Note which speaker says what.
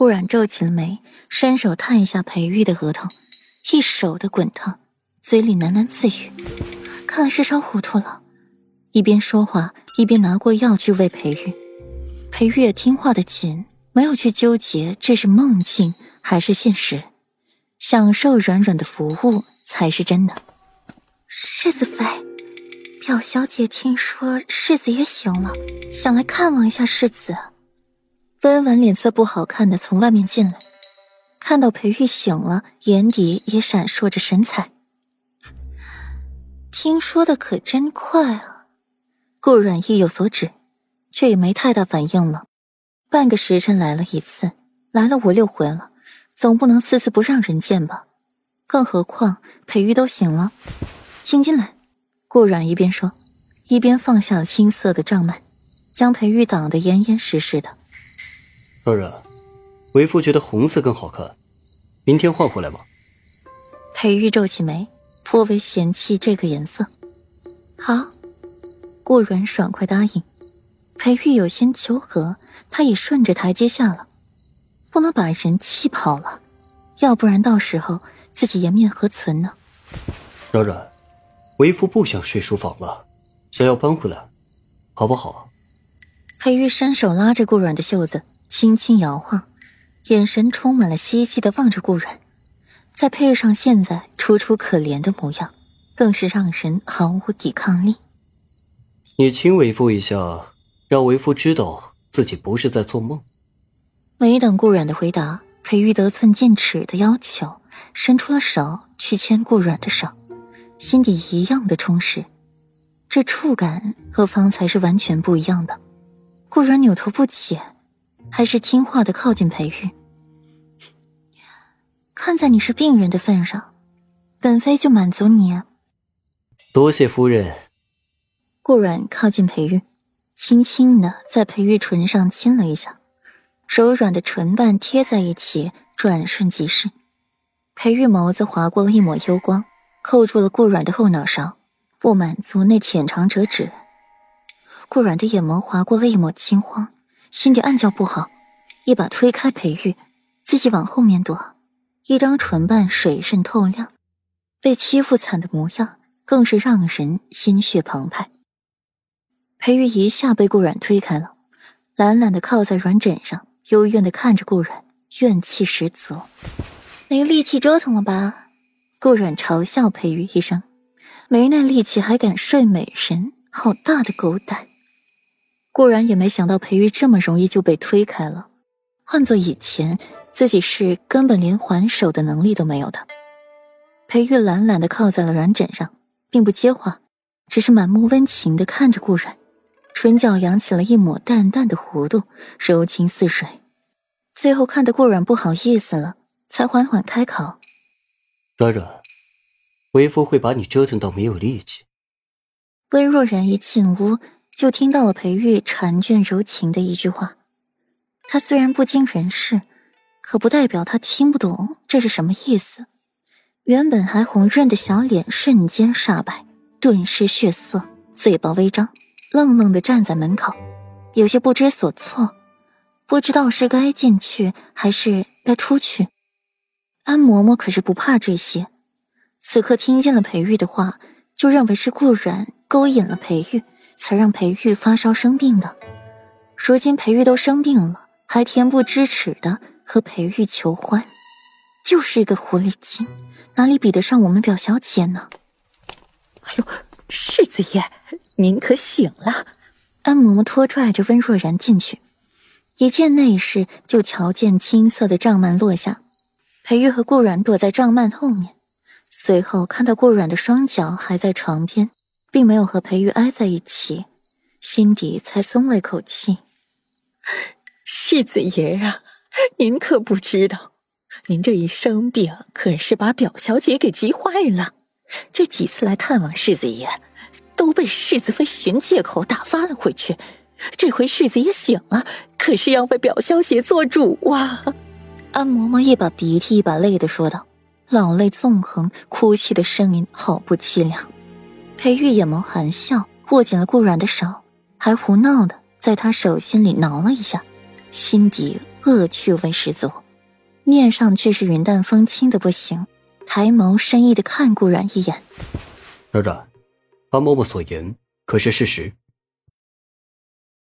Speaker 1: 顾然皱起了眉，伸手探一下裴玉的额头，一手的滚烫，嘴里喃喃自语：“看来是烧糊涂了。”一边说话一边拿过药去喂裴玉。裴玉也听话的紧，没有去纠结这是梦境还是现实，享受软软的服务才是真的。世子妃，表小姐听说世子爷醒了，想来看望一下世子。温婉脸色不好看的从外面进来，看到裴玉醒了，眼底也闪烁着神采。听说的可真快啊！顾阮意有所指，却也没太大反应了。半个时辰来了一次，来了五六回了，总不能次次不让人见吧？更何况裴玉都醒了，请进来。顾阮一边说，一边放下了青色的帐幔，将裴玉挡得严严实实的。
Speaker 2: 若然，为夫觉得红色更好看，明天换回来吧。
Speaker 1: 裴玉皱起眉，颇为嫌弃这个颜色。好，顾软爽快答应。裴玉有些求和，他也顺着台阶下了。不能把人气跑了，要不然到时候自己颜面何存呢？
Speaker 2: 软软，为夫不想睡书房了，想要搬回来，好不好？
Speaker 1: 裴玉伸手拉着顾软的袖子。轻轻摇晃，眼神充满了希冀的望着顾然，再配上现在楚楚可怜的模样，更是让人毫无抵抗力。
Speaker 2: 你亲为夫一下，让为夫知道自己不是在做梦。
Speaker 1: 没等顾然的回答，裴玉得寸进尺的要求，伸出了手去牵顾软的手，心底一样的充实。这触感和方才是完全不一样的。顾然扭头不解。还是听话的靠近裴玉。看在你是病人的份上，本妃就满足你。
Speaker 2: 啊多谢夫人。
Speaker 1: 顾软靠近裴玉，轻轻的在裴玉唇上亲了一下，柔软的唇瓣贴在一起，转瞬即逝。裴玉眸子划过了一抹幽光，扣住了顾软的后脑勺，不满足那浅尝辄止。顾软的眼眸划过了一抹惊慌。心底暗叫不好，一把推开裴玉，自己往后面躲，一张唇瓣水润透亮，被欺负惨的模样更是让人心血澎湃。裴玉一下被顾软推开了，懒懒的靠在软枕上，幽怨的看着顾软，怨气十足。没力气折腾了吧？顾软嘲笑裴玉一声，没那力气还敢睡美人，好大的狗胆！顾然也没想到裴玉这么容易就被推开了，换做以前，自己是根本连还手的能力都没有的。裴玉懒懒的靠在了软枕上，并不接话，只是满目温情的看着顾然，唇角扬起了一抹淡淡的弧度，柔情似水。最后看得顾然不好意思了，才缓缓开口：“
Speaker 2: 软软，为夫会把你折腾到没有力气。”
Speaker 1: 温若然一进屋。就听到了裴玉婵娟柔情的一句话，他虽然不经人事，可不代表他听不懂这是什么意思。原本还红润的小脸瞬间煞白，顿时血色，嘴巴微张，愣愣的站在门口，有些不知所措，不知道是该进去还是该出去。安嬷嬷可是不怕这些，此刻听见了裴玉的话，就认为是顾然勾引了裴玉。才让裴玉发烧生病的，如今裴玉都生病了，还恬不知耻的和裴玉求欢，就是一个狐狸精，哪里比得上我们表小姐呢？
Speaker 3: 哎呦，世子爷，您可醒了！
Speaker 1: 安嬷嬷拖拽着温若然进去，一见内室，就瞧见青色的帐幔落下，裴玉和顾软躲在帐幔后面，随后看到顾软的双脚还在床边。并没有和裴玉挨在一起，心底才松了一口气。
Speaker 3: 世子爷啊，您可不知道，您这一生病可是把表小姐给急坏了。这几次来探望世子爷，都被世子妃寻借口打发了回去。这回世子爷醒了，可是要为表小姐做主啊！
Speaker 1: 安嬷嬷一把鼻涕一把泪的说道，老泪纵横，哭泣的声音好不凄凉。裴玉眼眸含笑，握紧了顾软的手，还胡闹的在他手心里挠了一下，心底恶趣味十足，面上却是云淡风轻的不行，抬眸深意的看顾阮一眼。
Speaker 2: 然然，安嬷嬷所言可是事实？